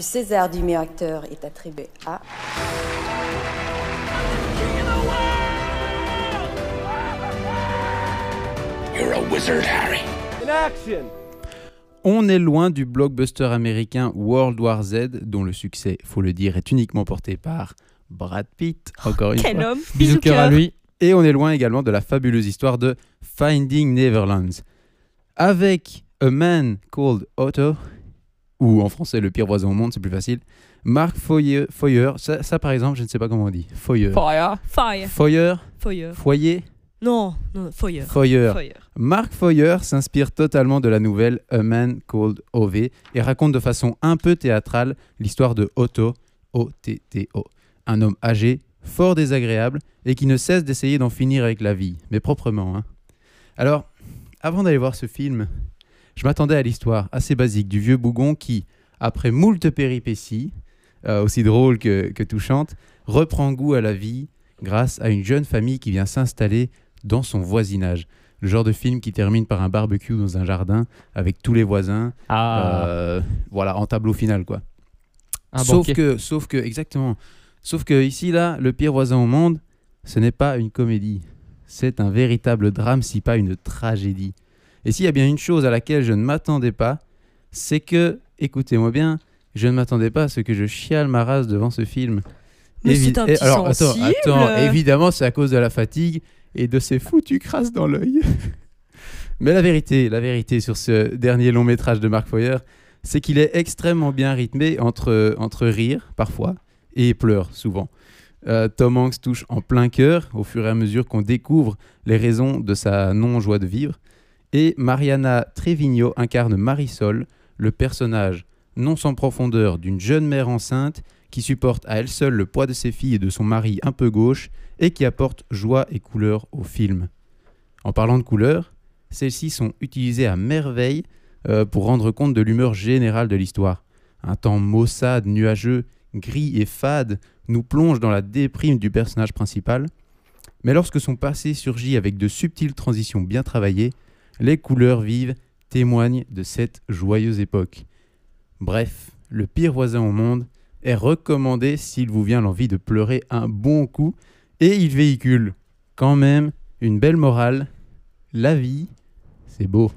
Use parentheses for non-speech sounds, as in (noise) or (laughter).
Le César du meilleur acteur est attribué à... You're a wizard, Harry. On est loin du blockbuster américain World War Z, dont le succès, faut le dire, est uniquement porté par Brad Pitt, encore une Quel fois. homme Bisous cœur à lui. Et on est loin également de la fabuleuse histoire de Finding Neverlands. Avec A Man Called Otto, ou en français Le pire voisin au monde, c'est plus facile. Mark Foyer, Foyer ça, ça, par exemple, je ne sais pas comment on dit. Foyer. Fire. Fire. Foyer, Foyer. foyer, Non, non, Foyer. Foyer. Foyer. Mark Foyer s'inspire totalement de la nouvelle A Man Called Ove et raconte de façon un peu théâtrale l'histoire de Otto, O-T-T-O, un homme âgé, fort désagréable et qui ne cesse d'essayer d'en finir avec la vie, mais proprement. hein. Alors, avant d'aller voir ce film, je m'attendais à l'histoire assez basique du vieux bougon qui, après moult péripéties, euh, aussi drôles que, que touchantes, reprend goût à la vie grâce à une jeune famille qui vient s'installer dans son voisinage. Le genre de film qui termine par un barbecue dans un jardin avec tous les voisins, Ah, euh, voilà, en tableau final quoi. un sauf que, sauf que, exactement. Sauf que ici là, le pire voisin au monde, ce n'est pas une comédie, c'est un véritable drame, si pas une tragédie. Et s'il y a bien une chose à laquelle je ne m'attendais pas, c'est que, écoutez-moi bien, je ne m'attendais pas à ce que je chiale ma race devant ce film. Mais Évi- un petit alors, attends, évidemment, c'est à cause de la fatigue et de ces foutus crasses dans l'œil. (laughs) Mais la vérité, la vérité sur ce dernier long métrage de Mark Foyer, c'est qu'il est extrêmement bien rythmé entre, entre rire, parfois, et pleurs, souvent. Euh, Tom Hanks touche en plein cœur au fur et à mesure qu'on découvre les raisons de sa non-joie de vivre. Et Mariana Trevino incarne Marisol, le personnage non sans profondeur d'une jeune mère enceinte qui supporte à elle seule le poids de ses filles et de son mari un peu gauche et qui apporte joie et couleur au film. En parlant de couleurs, celles-ci sont utilisées à merveille euh, pour rendre compte de l'humeur générale de l'histoire. Un temps maussade, nuageux, gris et fade nous plonge dans la déprime du personnage principal, mais lorsque son passé surgit avec de subtiles transitions bien travaillées, les couleurs vives témoignent de cette joyeuse époque. Bref, le pire voisin au monde est recommandé s'il vous vient l'envie de pleurer un bon coup, et il véhicule quand même une belle morale. La vie, c'est beau.